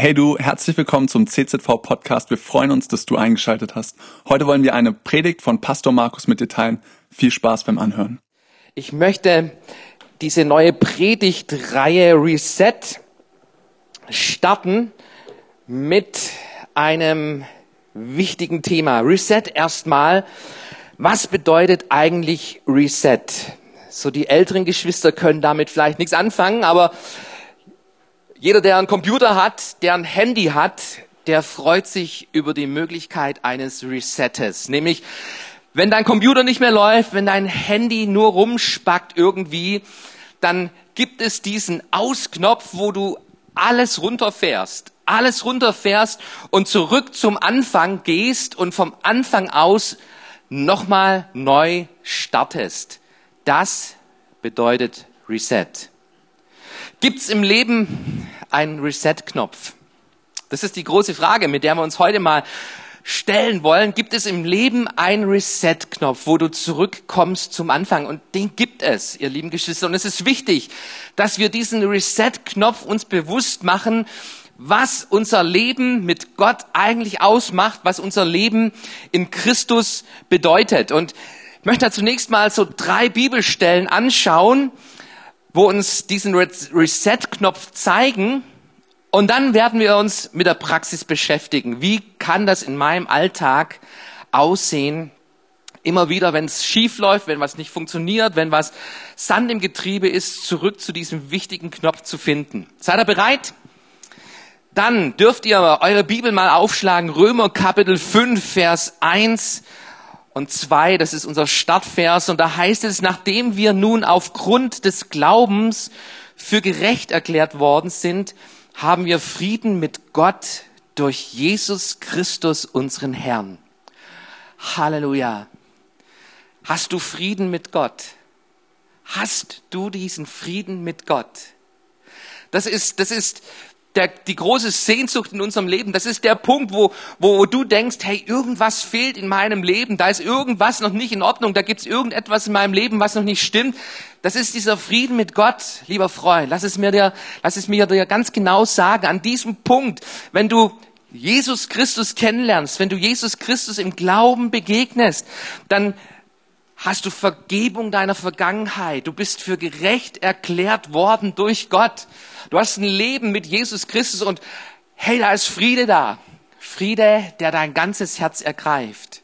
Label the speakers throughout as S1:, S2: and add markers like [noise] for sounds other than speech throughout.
S1: Hey du, herzlich willkommen zum CZV Podcast. Wir freuen uns, dass du eingeschaltet hast. Heute wollen wir eine Predigt von Pastor Markus mit dir teilen. Viel Spaß beim Anhören.
S2: Ich möchte diese neue Predigtreihe Reset starten mit einem wichtigen Thema. Reset erstmal. Was bedeutet eigentlich Reset? So die älteren Geschwister können damit vielleicht nichts anfangen, aber jeder, der einen Computer hat, der ein Handy hat, der freut sich über die Möglichkeit eines Resettes. Nämlich, wenn dein Computer nicht mehr läuft, wenn dein Handy nur rumspackt irgendwie, dann gibt es diesen Ausknopf, wo du alles runterfährst, alles runterfährst und zurück zum Anfang gehst und vom Anfang aus nochmal neu startest. Das bedeutet Reset. Gibt's im Leben einen Reset-Knopf? Das ist die große Frage, mit der wir uns heute mal stellen wollen. Gibt es im Leben einen Reset-Knopf, wo du zurückkommst zum Anfang? Und den gibt es, ihr lieben Geschwister. Und es ist wichtig, dass wir diesen Reset-Knopf uns bewusst machen, was unser Leben mit Gott eigentlich ausmacht, was unser Leben in Christus bedeutet. Und ich möchte da zunächst mal so drei Bibelstellen anschauen, wo uns diesen Reset-Knopf zeigen. Und dann werden wir uns mit der Praxis beschäftigen. Wie kann das in meinem Alltag aussehen? Immer wieder, wenn es schief läuft, wenn was nicht funktioniert, wenn was Sand im Getriebe ist, zurück zu diesem wichtigen Knopf zu finden. Seid ihr bereit? Dann dürft ihr eure Bibel mal aufschlagen. Römer Kapitel 5, Vers 1 und zwei, das ist unser Startvers, und da heißt es, nachdem wir nun aufgrund des Glaubens für gerecht erklärt worden sind, haben wir Frieden mit Gott durch Jesus Christus, unseren Herrn. Halleluja. Hast du Frieden mit Gott? Hast du diesen Frieden mit Gott? Das ist, das ist der, die große Sehnsucht in unserem Leben. Das ist der Punkt, wo, wo du denkst, hey, irgendwas fehlt in meinem Leben, da ist irgendwas noch nicht in Ordnung, da gibt es irgendetwas in meinem Leben, was noch nicht stimmt. Das ist dieser Frieden mit Gott, lieber Freund. Lass es mir dir, lass es mir dir ganz genau sagen. An diesem Punkt, wenn du Jesus Christus kennenlernst, wenn du Jesus Christus im Glauben begegnest, dann hast du Vergebung deiner Vergangenheit. Du bist für gerecht erklärt worden durch Gott. Du hast ein Leben mit Jesus Christus und hey, da ist Friede da. Friede, der dein ganzes Herz ergreift.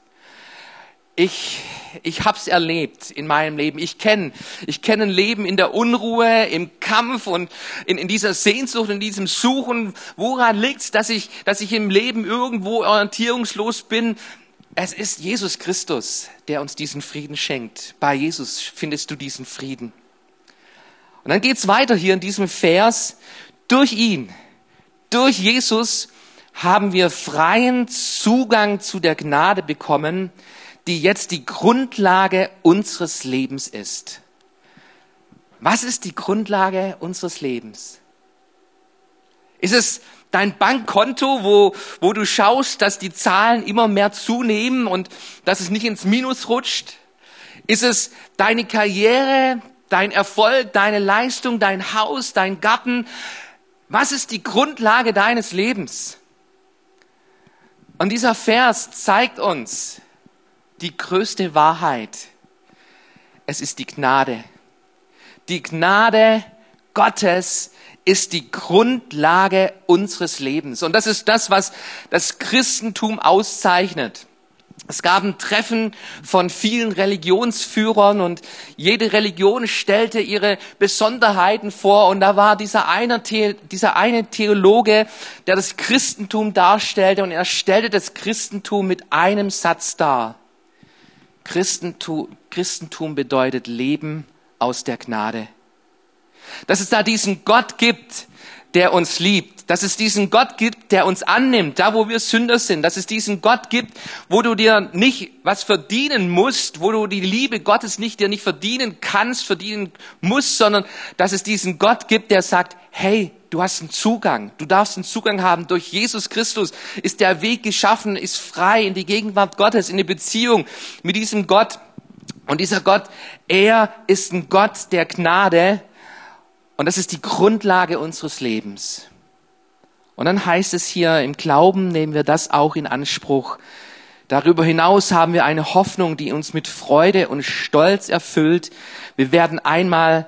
S2: Ich, ich hab's erlebt in meinem Leben. Ich kenne, ich kenne ein Leben in der Unruhe, im Kampf und in, in dieser Sehnsucht, in diesem Suchen. Woran liegt's, dass ich, dass ich im Leben irgendwo orientierungslos bin? Es ist Jesus Christus, der uns diesen Frieden schenkt. Bei Jesus findest du diesen Frieden. Und dann geht's weiter hier in diesem Vers. Durch ihn, durch Jesus haben wir freien Zugang zu der Gnade bekommen, die jetzt die Grundlage unseres Lebens ist. Was ist die Grundlage unseres Lebens? Ist es dein Bankkonto, wo, wo du schaust, dass die Zahlen immer mehr zunehmen und dass es nicht ins Minus rutscht? Ist es deine Karriere, dein Erfolg, deine Leistung, dein Haus, dein Garten? Was ist die Grundlage deines Lebens? Und dieser Vers zeigt uns die größte Wahrheit. Es ist die Gnade. Die Gnade Gottes ist die Grundlage unseres Lebens. Und das ist das, was das Christentum auszeichnet. Es gab ein Treffen von vielen Religionsführern und jede Religion stellte ihre Besonderheiten vor und da war dieser eine, dieser eine Theologe, der das Christentum darstellte und er stellte das Christentum mit einem Satz dar. Christentum, Christentum bedeutet Leben aus der Gnade. Dass es da diesen Gott gibt, der uns liebt. Dass es diesen Gott gibt, der uns annimmt, da wo wir Sünder sind. Dass es diesen Gott gibt, wo du dir nicht was verdienen musst, wo du die Liebe Gottes nicht dir nicht verdienen kannst, verdienen musst, sondern dass es diesen Gott gibt, der sagt, hey, du hast einen Zugang. Du darfst einen Zugang haben. Durch Jesus Christus ist der Weg geschaffen, ist frei in die Gegenwart Gottes, in eine Beziehung mit diesem Gott. Und dieser Gott, er ist ein Gott der Gnade und das ist die Grundlage unseres Lebens. Und dann heißt es hier, im Glauben nehmen wir das auch in Anspruch. Darüber hinaus haben wir eine Hoffnung, die uns mit Freude und Stolz erfüllt. Wir werden einmal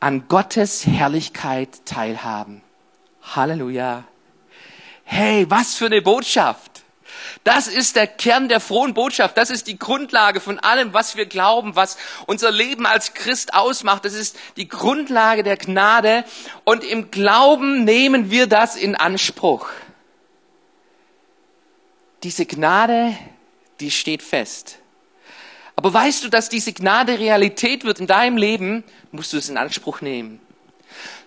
S2: an Gottes Herrlichkeit teilhaben. Halleluja. Hey, was für eine Botschaft. Das ist der Kern der frohen Botschaft. Das ist die Grundlage von allem, was wir glauben, was unser Leben als Christ ausmacht. Das ist die Grundlage der Gnade. Und im Glauben nehmen wir das in Anspruch. Diese Gnade, die steht fest. Aber weißt du, dass diese Gnade Realität wird in deinem Leben, musst du es in Anspruch nehmen.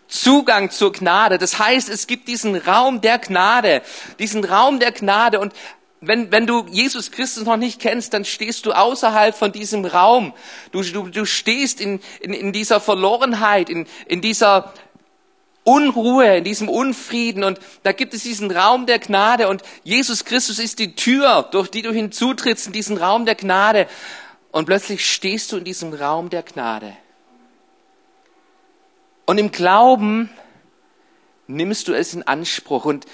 S2: Zugang zur Gnade. Das heißt, es gibt diesen Raum der Gnade, diesen Raum der Gnade. Und wenn, wenn du Jesus Christus noch nicht kennst, dann stehst du außerhalb von diesem Raum. Du, du, du stehst in, in, in dieser Verlorenheit, in, in dieser Unruhe, in diesem Unfrieden. Und da gibt es diesen Raum der Gnade. Und Jesus Christus ist die Tür, durch die du hinzutrittst in diesen Raum der Gnade. Und plötzlich stehst du in diesem Raum der Gnade. Und im Glauben nimmst du es in Anspruch. Und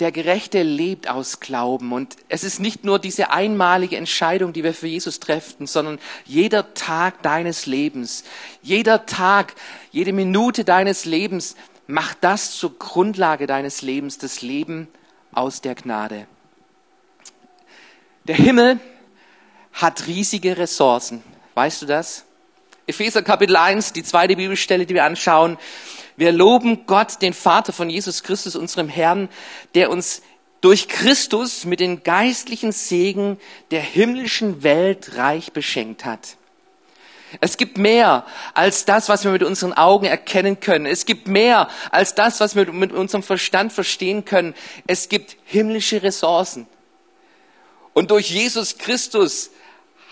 S2: der Gerechte lebt aus Glauben. Und es ist nicht nur diese einmalige Entscheidung, die wir für Jesus treffen, sondern jeder Tag deines Lebens, jeder Tag, jede Minute deines Lebens macht das zur Grundlage deines Lebens, das Leben aus der Gnade. Der Himmel hat riesige Ressourcen. Weißt du das? Epheser Kapitel 1, die zweite Bibelstelle, die wir anschauen, wir loben Gott, den Vater von Jesus Christus, unserem Herrn, der uns durch Christus mit den geistlichen Segen der himmlischen Welt reich beschenkt hat. Es gibt mehr als das, was wir mit unseren Augen erkennen können. Es gibt mehr als das, was wir mit unserem Verstand verstehen können. Es gibt himmlische Ressourcen. Und durch Jesus Christus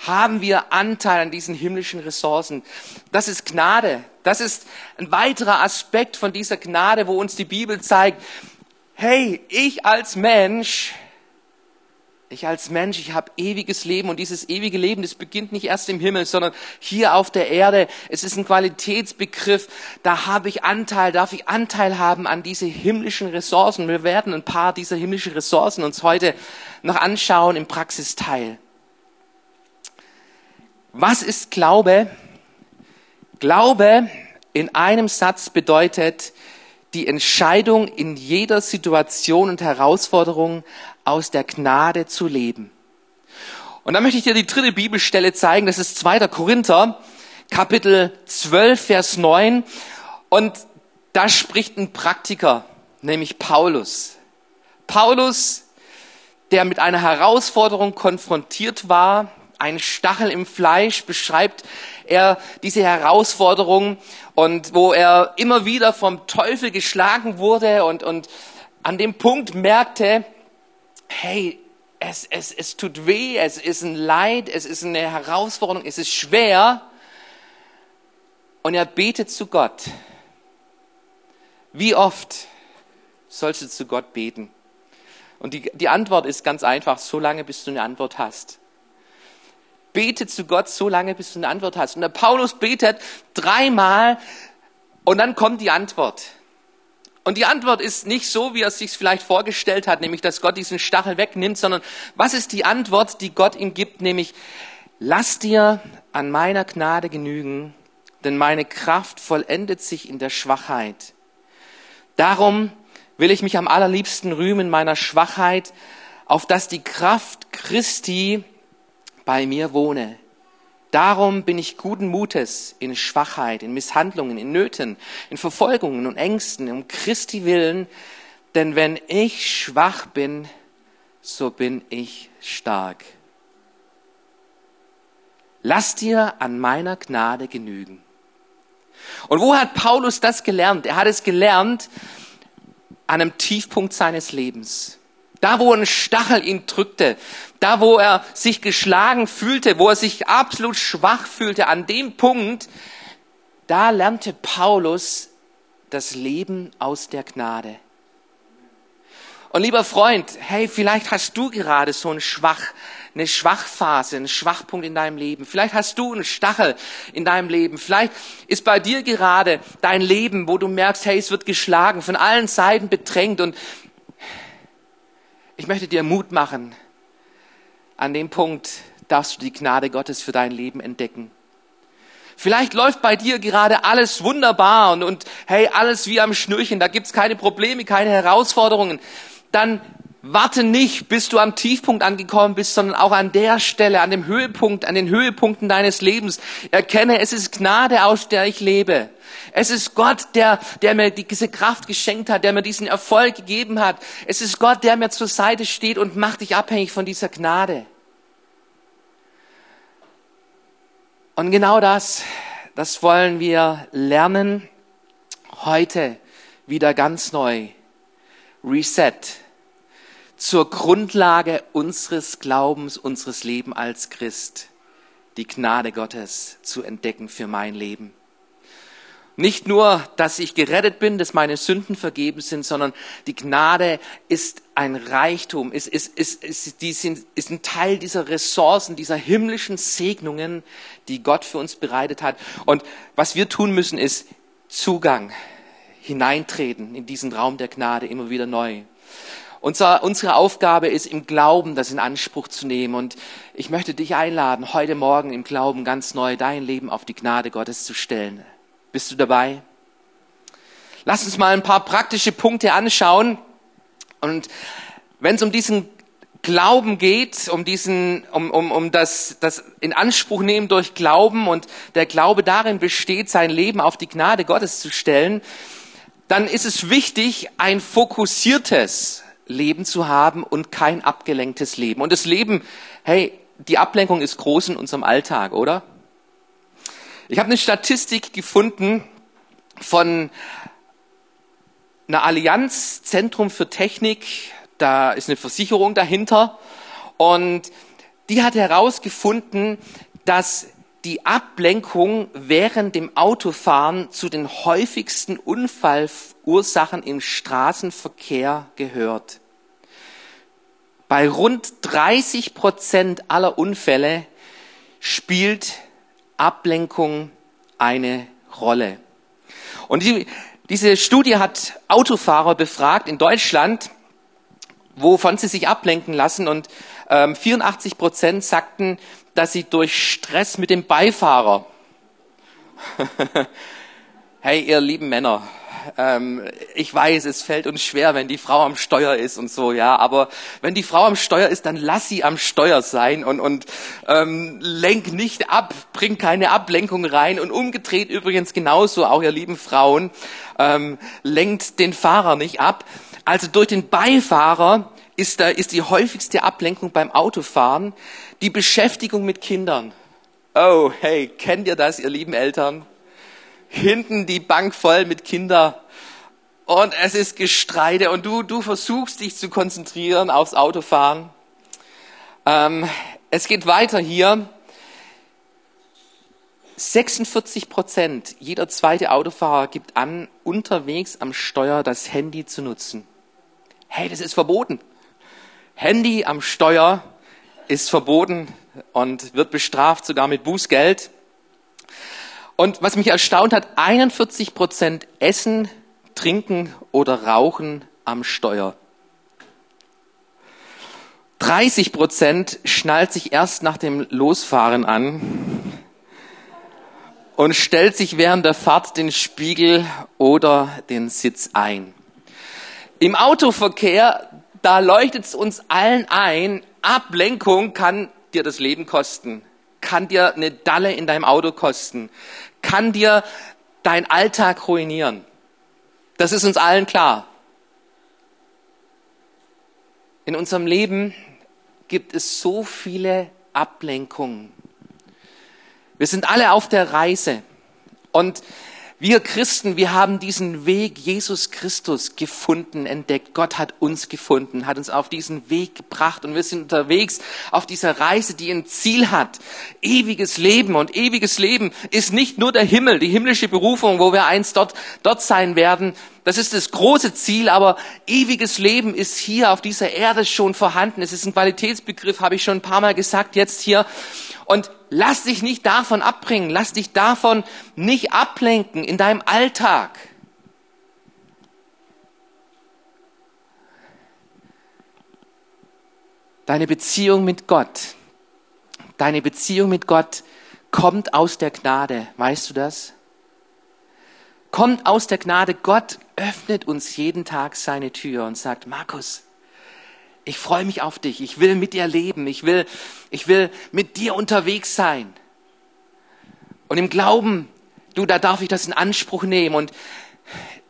S2: haben wir Anteil an diesen himmlischen Ressourcen. Das ist Gnade. Das ist ein weiterer Aspekt von dieser Gnade, wo uns die Bibel zeigt, hey, ich als Mensch, ich als Mensch, ich habe ewiges Leben und dieses ewige Leben, das beginnt nicht erst im Himmel, sondern hier auf der Erde. Es ist ein Qualitätsbegriff. Da habe ich Anteil, darf ich Anteil haben an diese himmlischen Ressourcen. Wir werden ein paar dieser himmlischen Ressourcen uns heute noch anschauen im Praxisteil. Was ist Glaube? Glaube in einem Satz bedeutet die Entscheidung in jeder Situation und Herausforderung aus der Gnade zu leben. Und dann möchte ich dir die dritte Bibelstelle zeigen, das ist 2. Korinther, Kapitel 12, Vers 9. Und da spricht ein Praktiker, nämlich Paulus. Paulus, der mit einer Herausforderung konfrontiert war, ein Stachel im Fleisch beschreibt er diese Herausforderung und wo er immer wieder vom Teufel geschlagen wurde und, und an dem Punkt merkte, hey, es, es, es tut weh, es ist ein Leid, es ist eine Herausforderung, es ist schwer. Und er betet zu Gott. Wie oft sollst du zu Gott beten? Und die, die Antwort ist ganz einfach, so lange, bis du eine Antwort hast. Bete zu Gott so lange, bis du eine Antwort hast. Und der Paulus betet dreimal und dann kommt die Antwort. Und die Antwort ist nicht so, wie er es sich vielleicht vorgestellt hat, nämlich, dass Gott diesen Stachel wegnimmt, sondern was ist die Antwort, die Gott ihm gibt, nämlich, lass dir an meiner Gnade genügen, denn meine Kraft vollendet sich in der Schwachheit. Darum will ich mich am allerliebsten rühmen meiner Schwachheit, auf dass die Kraft Christi bei mir wohne. Darum bin ich guten Mutes in Schwachheit, in Misshandlungen, in Nöten, in Verfolgungen und Ängsten, um Christi willen, denn wenn ich schwach bin, so bin ich stark. Lass dir an meiner Gnade genügen. Und wo hat Paulus das gelernt? Er hat es gelernt an einem Tiefpunkt seines Lebens. Da, wo ein Stachel ihn drückte, da, wo er sich geschlagen fühlte, wo er sich absolut schwach fühlte, an dem Punkt, da lernte Paulus das Leben aus der Gnade. Und lieber Freund, hey, vielleicht hast du gerade so ein Schwach, eine Schwachphase, einen Schwachpunkt in deinem Leben. Vielleicht hast du einen Stachel in deinem Leben. Vielleicht ist bei dir gerade dein Leben, wo du merkst, hey, es wird geschlagen, von allen Seiten bedrängt und Ich möchte dir Mut machen. An dem Punkt darfst du die Gnade Gottes für dein Leben entdecken. Vielleicht läuft bei dir gerade alles wunderbar und, und hey, alles wie am Schnürchen, da gibt's keine Probleme, keine Herausforderungen. Dann warte nicht, bis du am Tiefpunkt angekommen bist, sondern auch an der Stelle, an dem Höhepunkt, an den Höhepunkten deines Lebens. Erkenne, es ist Gnade, aus der ich lebe. Es ist Gott, der, der mir diese Kraft geschenkt hat, der mir diesen Erfolg gegeben hat. Es ist Gott, der mir zur Seite steht und macht dich abhängig von dieser Gnade. Und genau das, das wollen wir lernen heute wieder ganz neu. Reset zur Grundlage unseres Glaubens, unseres Lebens als Christ, die Gnade Gottes zu entdecken für mein Leben. Nicht nur, dass ich gerettet bin, dass meine Sünden vergeben sind, sondern die Gnade ist ein Reichtum, ist, ist, ist, ist, die sind, ist ein Teil dieser Ressourcen, dieser himmlischen Segnungen, die Gott für uns bereitet hat. Und was wir tun müssen, ist Zugang, hineintreten in diesen Raum der Gnade immer wieder neu. Unser, unsere Aufgabe ist, im Glauben das in Anspruch zu nehmen. Und ich möchte dich einladen, heute Morgen im Glauben ganz neu dein Leben auf die Gnade Gottes zu stellen. Bist du dabei? Lass uns mal ein paar praktische Punkte anschauen. Und wenn es um diesen Glauben geht, um diesen, um, um, um das, das in Anspruch nehmen durch Glauben und der Glaube darin besteht, sein Leben auf die Gnade Gottes zu stellen, dann ist es wichtig, ein fokussiertes Leben zu haben und kein abgelenktes Leben. Und das Leben, hey, die Ablenkung ist groß in unserem Alltag, oder? Ich habe eine Statistik gefunden von einer Allianz Zentrum für Technik. Da ist eine Versicherung dahinter. Und die hat herausgefunden, dass die Ablenkung während dem Autofahren zu den häufigsten Unfallursachen im Straßenverkehr gehört. Bei rund 30 Prozent aller Unfälle spielt Ablenkung eine Rolle. Und die, diese Studie hat Autofahrer befragt in Deutschland, wovon sie sich ablenken lassen. Und ähm, 84 Prozent sagten, dass sie durch Stress mit dem Beifahrer, [laughs] hey ihr lieben Männer, ähm, ich weiß, es fällt uns schwer, wenn die Frau am Steuer ist und so, ja. Aber wenn die Frau am Steuer ist, dann lass sie am Steuer sein und, und ähm, lenk nicht ab, bring keine Ablenkung rein. Und umgedreht übrigens genauso, auch ihr lieben Frauen, ähm, lenkt den Fahrer nicht ab. Also durch den Beifahrer ist, da, ist die häufigste Ablenkung beim Autofahren die Beschäftigung mit Kindern. Oh, hey, kennt ihr das, ihr lieben Eltern? Hinten die Bank voll mit Kindern und es ist Gestreite und du, du versuchst dich zu konzentrieren aufs Autofahren. Ähm, es geht weiter hier. 46 Prozent jeder zweite Autofahrer gibt an, unterwegs am Steuer das Handy zu nutzen. Hey, das ist verboten. Handy am Steuer ist verboten und wird bestraft sogar mit Bußgeld. Und was mich erstaunt hat, 41 Prozent essen, trinken oder rauchen am Steuer. 30 Prozent schnallt sich erst nach dem Losfahren an und stellt sich während der Fahrt den Spiegel oder den Sitz ein. Im Autoverkehr, da leuchtet es uns allen ein, Ablenkung kann dir das Leben kosten kann dir eine Dalle in deinem Auto kosten, kann dir dein Alltag ruinieren. Das ist uns allen klar. In unserem Leben gibt es so viele Ablenkungen. Wir sind alle auf der Reise und wir Christen, wir haben diesen Weg Jesus Christus gefunden, entdeckt. Gott hat uns gefunden, hat uns auf diesen Weg gebracht und wir sind unterwegs auf dieser Reise, die ein Ziel hat. Ewiges Leben und ewiges Leben ist nicht nur der Himmel, die himmlische Berufung, wo wir einst dort, dort sein werden. Das ist das große Ziel, aber ewiges Leben ist hier auf dieser Erde schon vorhanden. Es ist ein Qualitätsbegriff, habe ich schon ein paar Mal gesagt, jetzt hier. Und lass dich nicht davon abbringen, lass dich davon nicht ablenken in deinem Alltag. Deine Beziehung mit Gott, deine Beziehung mit Gott kommt aus der Gnade. Weißt du das? Kommt aus der Gnade. Gott öffnet uns jeden Tag seine Tür und sagt, Markus, ich freue mich auf dich. Ich will mit dir leben. Ich will, ich will mit dir unterwegs sein. Und im Glauben, du, da darf ich das in Anspruch nehmen. Und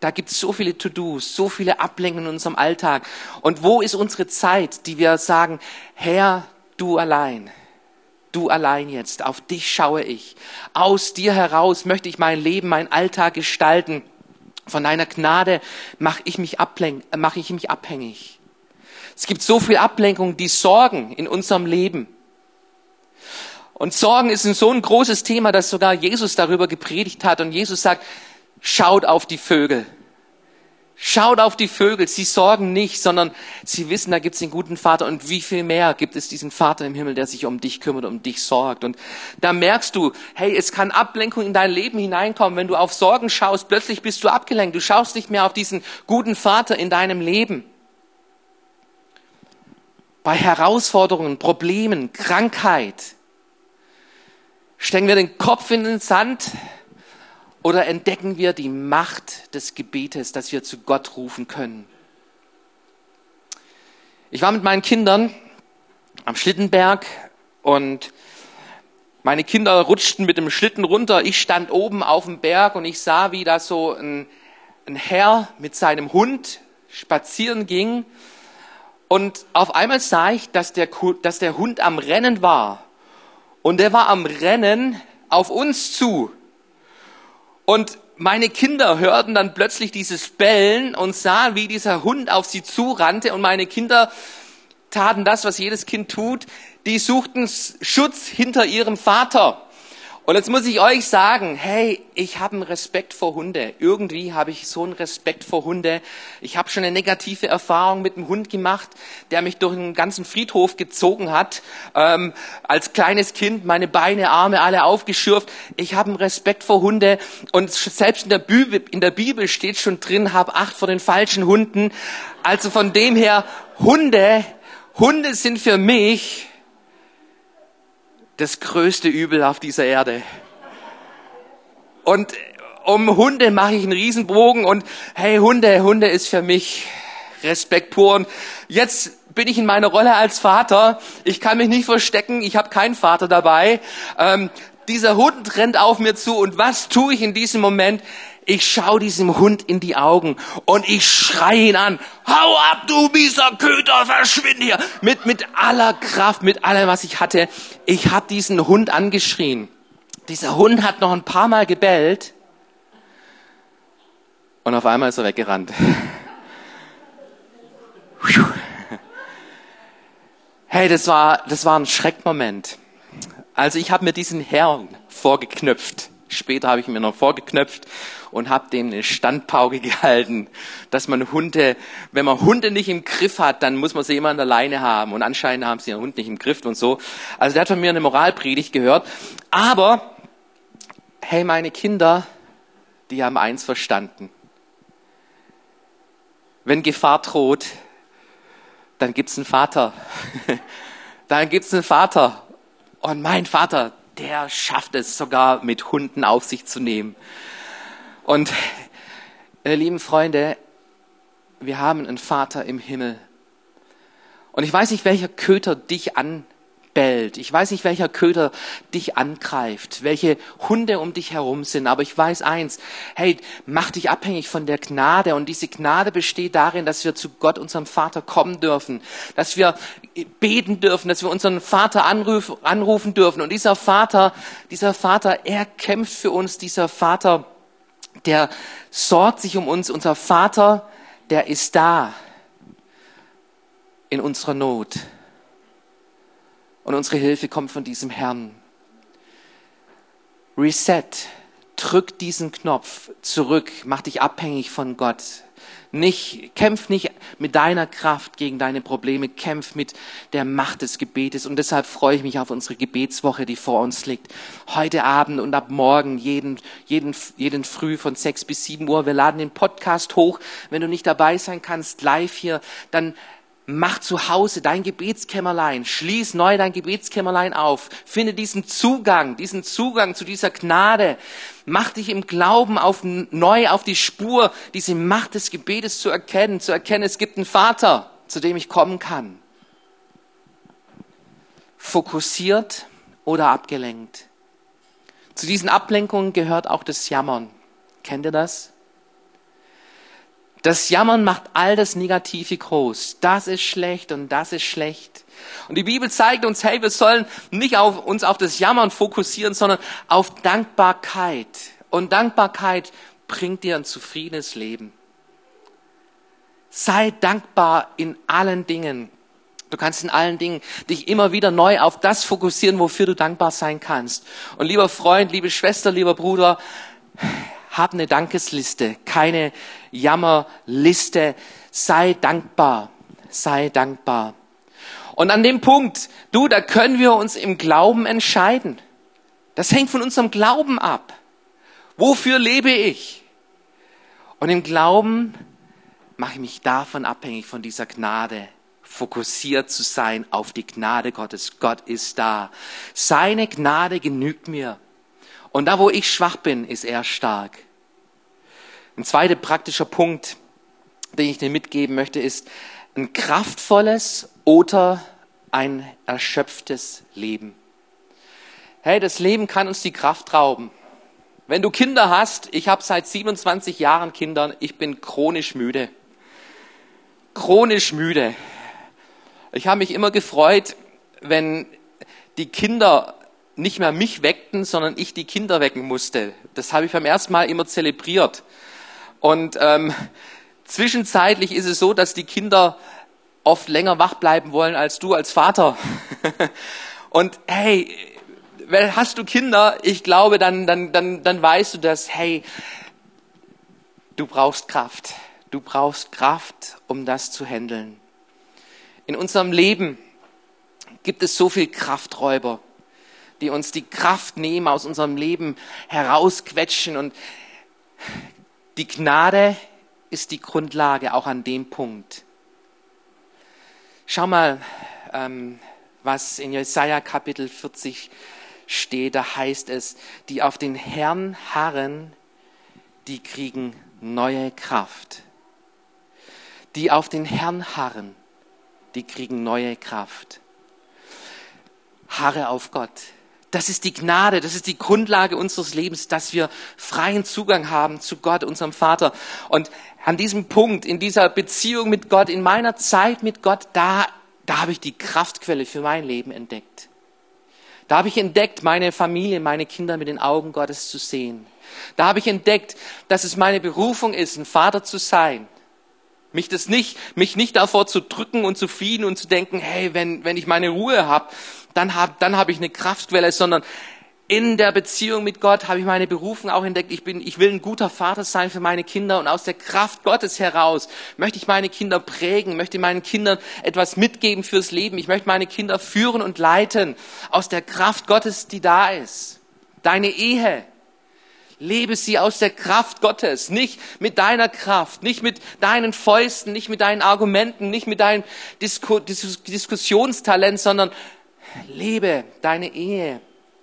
S2: da gibt es so viele To-Dos, so viele Ablenkungen in unserem Alltag. Und wo ist unsere Zeit, die wir sagen, Herr, du allein, du allein jetzt, auf dich schaue ich. Aus dir heraus möchte ich mein Leben, mein Alltag gestalten. Von deiner Gnade mache ich mich, mach ich mich abhängig. Es gibt so viel Ablenkung, die Sorgen in unserem Leben. Und Sorgen ist so ein großes Thema, dass sogar Jesus darüber gepredigt hat. Und Jesus sagt, schaut auf die Vögel. Schaut auf die Vögel, sie sorgen nicht, sondern sie wissen, da gibt es den guten Vater und wie viel mehr gibt es diesen Vater im Himmel, der sich um dich kümmert, um dich sorgt. Und da merkst du, hey, es kann Ablenkung in dein Leben hineinkommen, wenn du auf Sorgen schaust, plötzlich bist du abgelenkt, du schaust nicht mehr auf diesen guten Vater in deinem Leben. Bei Herausforderungen, Problemen, Krankheit, stecken wir den Kopf in den Sand, oder entdecken wir die Macht des Gebetes, dass wir zu Gott rufen können? Ich war mit meinen Kindern am Schlittenberg und meine Kinder rutschten mit dem Schlitten runter. Ich stand oben auf dem Berg und ich sah, wie da so ein, ein Herr mit seinem Hund spazieren ging. Und auf einmal sah ich, dass der, dass der Hund am Rennen war. Und der war am Rennen auf uns zu. Und meine Kinder hörten dann plötzlich dieses Bellen und sahen, wie dieser Hund auf sie zurannte. Und meine Kinder taten das, was jedes Kind tut. Die suchten Schutz hinter ihrem Vater. Und jetzt muss ich euch sagen, hey, ich habe einen Respekt vor Hunde. Irgendwie habe ich so einen Respekt vor Hunde. Ich habe schon eine negative Erfahrung mit einem Hund gemacht, der mich durch einen ganzen Friedhof gezogen hat. Ähm, als kleines Kind meine Beine, Arme alle aufgeschürft. Ich habe einen Respekt vor Hunde. Und selbst in der Bibel, in der Bibel steht schon drin, hab Acht vor den falschen Hunden. Also von dem her, Hunde, Hunde sind für mich das größte Übel auf dieser Erde. Und um Hunde mache ich einen Riesenbogen und hey, Hunde, Hunde ist für mich Respekt pur. Und jetzt bin ich in meiner Rolle als Vater. Ich kann mich nicht verstecken, ich habe keinen Vater dabei. Ähm, dieser Hund rennt auf mir zu und was tue ich in diesem Moment? Ich schaue diesem Hund in die Augen und ich schreie ihn an. Hau ab, du mieser Köter, verschwinde hier. Mit, mit aller Kraft, mit allem, was ich hatte. Ich habe diesen Hund angeschrien. Dieser Hund hat noch ein paar Mal gebellt. Und auf einmal ist er weggerannt. Hey, das war, das war ein Schreckmoment. Also ich habe mir diesen Herrn vorgeknöpft. Später habe ich mir noch vorgeknöpft und habe dem eine Standpauke [laughs] gehalten, dass man Hunde, wenn man Hunde nicht im Griff hat, dann muss man sie immer an der Leine haben. Und anscheinend haben sie ihren Hund nicht im Griff und so. Also der hat von mir eine Moralpredigt gehört. Aber, hey, meine Kinder, die haben eins verstanden. Wenn Gefahr droht, dann gibt's einen Vater. [laughs] dann gibt's einen Vater. Und mein Vater, der schafft es sogar mit Hunden auf sich zu nehmen. Und äh, lieben Freunde, wir haben einen Vater im Himmel. Und ich weiß nicht, welcher Köter dich anbellt. Ich weiß nicht, welcher Köter dich angreift, welche Hunde um dich herum sind. Aber ich weiß eins, hey, mach dich abhängig von der Gnade. Und diese Gnade besteht darin, dass wir zu Gott, unserem Vater, kommen dürfen. Dass wir beten dürfen, dass wir unseren Vater anrufen, anrufen dürfen. Und dieser Vater, dieser Vater, er kämpft für uns. Dieser Vater, der sorgt sich um uns. Unser Vater, der ist da in unserer Not. Und unsere Hilfe kommt von diesem Herrn. Reset. Drück diesen Knopf zurück. Mach dich abhängig von Gott. Nicht, kämpf nicht mit deiner Kraft gegen deine Probleme, kämpf mit der Macht des Gebetes. Und deshalb freue ich mich auf unsere Gebetswoche, die vor uns liegt. Heute Abend und ab morgen, jeden, jeden, jeden Früh von sechs bis sieben Uhr. Wir laden den Podcast hoch. Wenn du nicht dabei sein kannst, live hier, dann Mach zu Hause dein Gebetskämmerlein, schließ neu dein Gebetskämmerlein auf, finde diesen Zugang, diesen Zugang zu dieser Gnade, mach dich im Glauben auf, neu auf die Spur, diese Macht des Gebetes zu erkennen, zu erkennen, es gibt einen Vater, zu dem ich kommen kann. Fokussiert oder abgelenkt. Zu diesen Ablenkungen gehört auch das Jammern. Kennt ihr das? Das Jammern macht all das Negative groß. Das ist schlecht und das ist schlecht. Und die Bibel zeigt uns, hey, wir sollen nicht auf, uns auf das Jammern fokussieren, sondern auf Dankbarkeit. Und Dankbarkeit bringt dir ein zufriedenes Leben. Sei dankbar in allen Dingen. Du kannst in allen Dingen dich immer wieder neu auf das fokussieren, wofür du dankbar sein kannst. Und lieber Freund, liebe Schwester, lieber Bruder, hab eine Dankesliste, keine Jammerliste. Sei dankbar, sei dankbar. Und an dem Punkt, du, da können wir uns im Glauben entscheiden. Das hängt von unserem Glauben ab. Wofür lebe ich? Und im Glauben mache ich mich davon abhängig, von dieser Gnade, fokussiert zu sein auf die Gnade Gottes. Gott ist da. Seine Gnade genügt mir. Und da, wo ich schwach bin, ist er stark. Ein zweiter praktischer Punkt, den ich dir mitgeben möchte, ist ein kraftvolles oder ein erschöpftes Leben. Hey, das Leben kann uns die Kraft rauben. Wenn du Kinder hast, ich habe seit 27 Jahren Kindern, ich bin chronisch müde. Chronisch müde. Ich habe mich immer gefreut, wenn die Kinder nicht mehr mich weckten, sondern ich die Kinder wecken musste. Das habe ich beim ersten Mal immer zelebriert. Und ähm, zwischenzeitlich ist es so, dass die Kinder oft länger wach bleiben wollen als du als Vater. [laughs] Und hey, hast du Kinder, ich glaube, dann, dann, dann, dann weißt du das, hey, du brauchst Kraft. Du brauchst Kraft, um das zu handeln. In unserem Leben gibt es so viel Krafträuber die uns die Kraft nehmen, aus unserem Leben herausquetschen. Und die Gnade ist die Grundlage auch an dem Punkt. Schau mal, ähm, was in Jesaja Kapitel 40 steht. Da heißt es, die auf den Herrn harren, die kriegen neue Kraft. Die auf den Herrn harren, die kriegen neue Kraft. Harre auf Gott. Das ist die Gnade, das ist die Grundlage unseres Lebens, dass wir freien Zugang haben zu Gott, unserem Vater. Und an diesem Punkt, in dieser Beziehung mit Gott, in meiner Zeit mit Gott, da, da habe ich die Kraftquelle für mein Leben entdeckt. Da habe ich entdeckt, meine Familie, meine Kinder mit den Augen Gottes zu sehen. Da habe ich entdeckt, dass es meine Berufung ist, ein Vater zu sein. Mich das nicht, mich nicht davor zu drücken und zu fliehen und zu denken, hey, wenn, wenn ich meine Ruhe habe, dann habe dann hab ich eine Kraftquelle, sondern in der Beziehung mit Gott habe ich meine Berufung auch entdeckt. Ich bin, ich will ein guter Vater sein für meine Kinder und aus der Kraft Gottes heraus möchte ich meine Kinder prägen, möchte meinen Kindern etwas mitgeben fürs Leben. Ich möchte meine Kinder führen und leiten aus der Kraft Gottes, die da ist. Deine Ehe, Lebe sie aus der Kraft Gottes, nicht mit deiner Kraft, nicht mit deinen Fäusten, nicht mit deinen Argumenten, nicht mit deinem Disku Dis Diskussionstalent, sondern lebe deine Ehe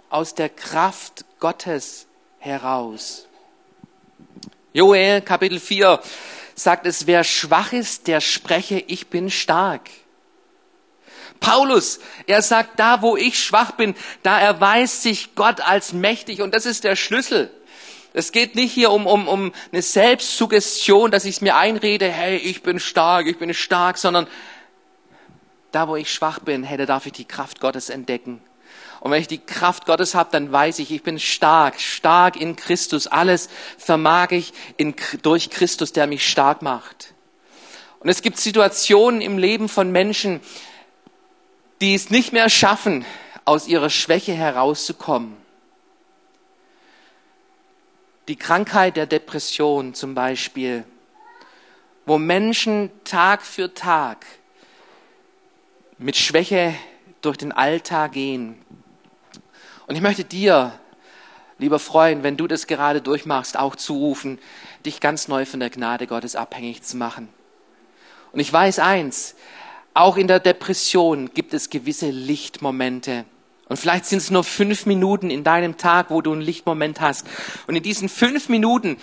S2: aus der Kraft Gottes heraus. Joel Kapitel 4 sagt es, wer schwach ist, der spreche, ich bin stark. Paulus, er sagt, da wo ich schwach bin, da erweist sich Gott als mächtig und das ist der Schlüssel. Es geht nicht hier um, um, um eine Selbstsuggestion, dass ich es mir einrede, hey, ich bin stark, ich bin stark, sondern da, wo ich schwach bin, da darf ich die Kraft Gottes entdecken. Und wenn ich die Kraft Gottes habe, dann weiß ich, ich bin stark, stark in Christus. Alles vermag ich in, durch Christus, der mich stark macht. Und es gibt Situationen im Leben von Menschen, die es nicht mehr schaffen, aus ihrer Schwäche herauszukommen die Krankheit der Depression zum Beispiel, wo Menschen Tag für Tag mit Schwäche durch den Alltag gehen. Und ich möchte dir, lieber Freund, wenn du das gerade durchmachst, auch zurufen, dich ganz neu von der Gnade Gottes abhängig zu machen. Und ich weiß eins, Auch in der Depression gibt es gewisse Lichtmomente. Und vielleicht sind es nur fünf Minuten in deinem Tag, wo du einen Lichtmoment hast. Und in diesen fünf Minuten,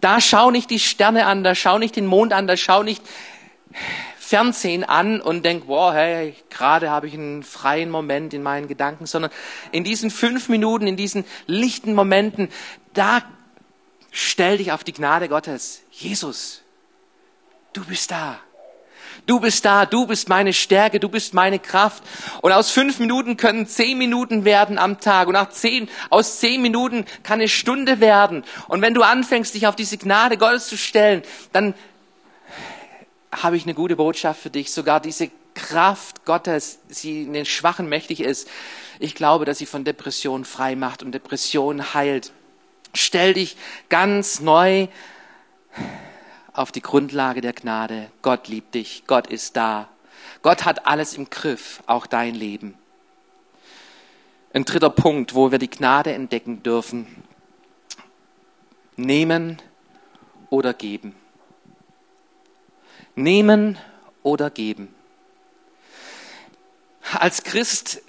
S2: da schau nicht die Sterne an, da schau nicht den Mond an, da schau nicht Fernsehen an und denk, wow, hey, gerade habe ich einen freien Moment in meinen Gedanken, sondern in diesen fünf Minuten, in diesen lichten Momenten, da stell dich auf die Gnade Gottes. Jesus, du bist da. Du bist da, du bist meine Stärke, du bist meine Kraft. Und aus fünf Minuten können zehn Minuten werden am Tag. Und nach zehn, aus zehn Minuten kann eine Stunde werden. Und wenn du anfängst, dich auf diese Gnade Gottes zu stellen, dann habe ich eine gute Botschaft für dich. Sogar diese Kraft Gottes, sie in den Schwachen mächtig ist. Ich glaube, dass sie von Depressionen frei macht und Depressionen heilt. Stell dich ganz neu auf die Grundlage der Gnade. Gott liebt dich, Gott ist da. Gott hat alles im Griff, auch dein Leben. Ein dritter Punkt, wo wir die Gnade entdecken dürfen. Nehmen oder geben. Nehmen oder geben. Als Christ,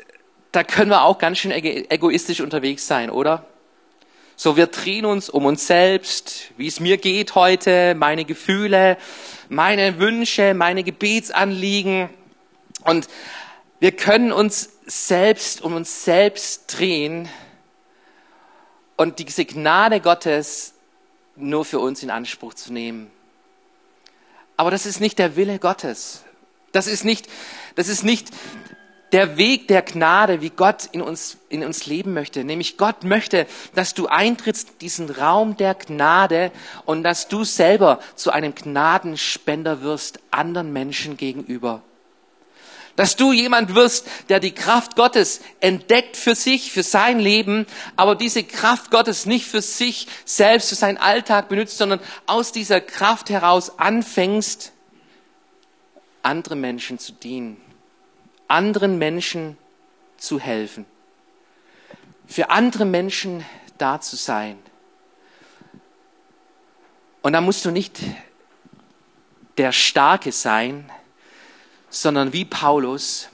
S2: da können wir auch ganz schön egoistisch unterwegs sein, oder? So, wir drehen uns um uns selbst, wie es mir geht heute, meine Gefühle, meine Wünsche, meine Gebetsanliegen. Und wir können uns selbst um uns selbst drehen und diese Gnade Gottes nur für uns in Anspruch zu nehmen. Aber das ist nicht der Wille Gottes. Das ist nicht, das ist nicht der Weg der Gnade, wie Gott in uns, in uns leben möchte. Nämlich Gott möchte, dass du eintrittst diesen Raum der Gnade und dass du selber zu einem Gnadenspender wirst anderen Menschen gegenüber. Dass du jemand wirst, der die Kraft Gottes entdeckt für sich, für sein Leben, aber diese Kraft Gottes nicht für sich selbst, für seinen Alltag benutzt, sondern aus dieser Kraft heraus anfängst, andere Menschen zu dienen anderen Menschen zu helfen, für andere Menschen da zu sein. Und da musst du nicht der Starke sein, sondern wie Paulus,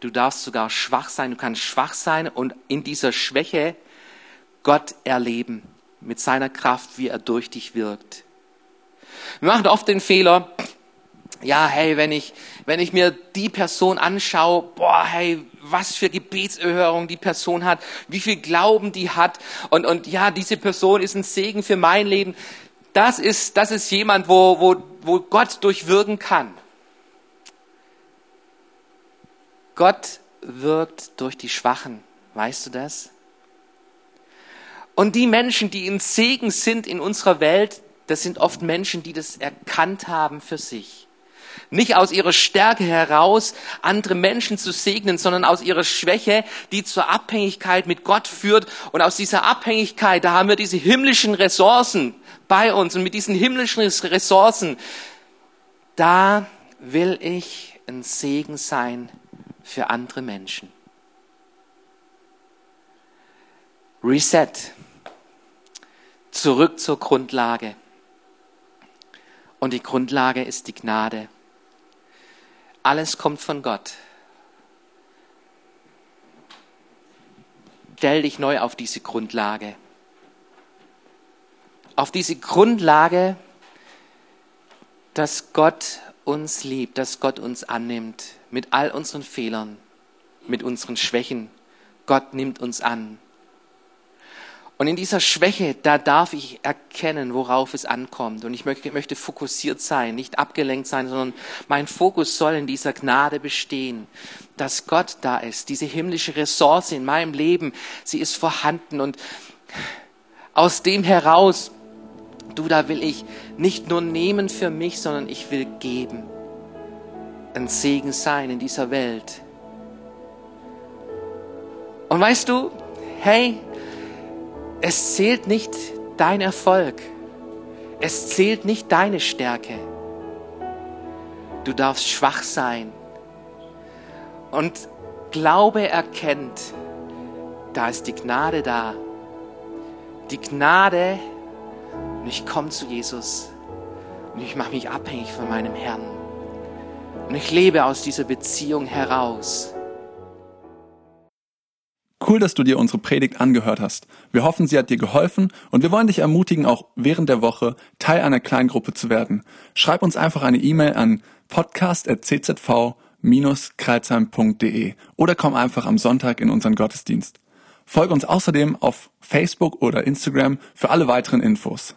S2: du darfst sogar schwach sein, du kannst schwach sein und in dieser Schwäche Gott erleben mit seiner Kraft, wie er durch dich wirkt. Wir machen oft den Fehler, ja, hey, wenn ich, wenn ich mir die Person anschaue, boah, hey, was für Gebetserhörung die Person hat, wie viel Glauben die hat und, und ja, diese Person ist ein Segen für mein Leben. Das ist, das ist jemand, wo, wo, wo Gott durchwirken kann. Gott wirkt durch die Schwachen. Weißt du das? Und die Menschen, die ein Segen sind in unserer Welt, das sind oft Menschen, die das erkannt haben für sich. Nicht aus ihrer Stärke heraus, andere Menschen zu segnen, sondern aus ihrer Schwäche, die zur Abhängigkeit mit Gott führt. Und aus dieser Abhängigkeit, da haben wir diese himmlischen Ressourcen bei uns. Und mit diesen himmlischen Ressourcen, da will ich ein Segen sein für andere Menschen. Reset. Zurück zur Grundlage. Und die Grundlage ist die Gnade. Alles kommt von Gott. Stell dich neu auf diese Grundlage. Auf diese Grundlage, dass Gott uns liebt, dass Gott uns annimmt mit all unseren Fehlern, mit unseren Schwächen. Gott nimmt uns an. Und in dieser Schwäche, da darf ich erkennen, worauf es ankommt. Und ich möchte, fokussiert sein, nicht abgelenkt sein, sondern mein Fokus soll in dieser Gnade bestehen, dass Gott da ist. Diese himmlische Ressource in meinem Leben, sie ist vorhanden. Und aus dem heraus, du, da will ich nicht nur nehmen für mich, sondern ich will geben. Ein Segen sein in dieser Welt. Und weißt du, hey, es zählt nicht dein Erfolg. Es zählt nicht deine Stärke. Du darfst schwach sein. Und Glaube erkennt, da ist die Gnade da. Die Gnade, ich komme zu Jesus und ich mache mich abhängig von meinem Herrn. Und ich lebe aus dieser Beziehung heraus.
S1: Cool, dass du dir unsere Predigt angehört hast. Wir hoffen, sie hat dir geholfen und wir wollen dich ermutigen, auch während der Woche Teil einer Kleingruppe zu werden. Schreib uns einfach eine E-Mail an podcast.czv-kreuzheim.de oder komm einfach am Sonntag in unseren Gottesdienst. Folge uns außerdem auf Facebook oder Instagram für alle weiteren Infos.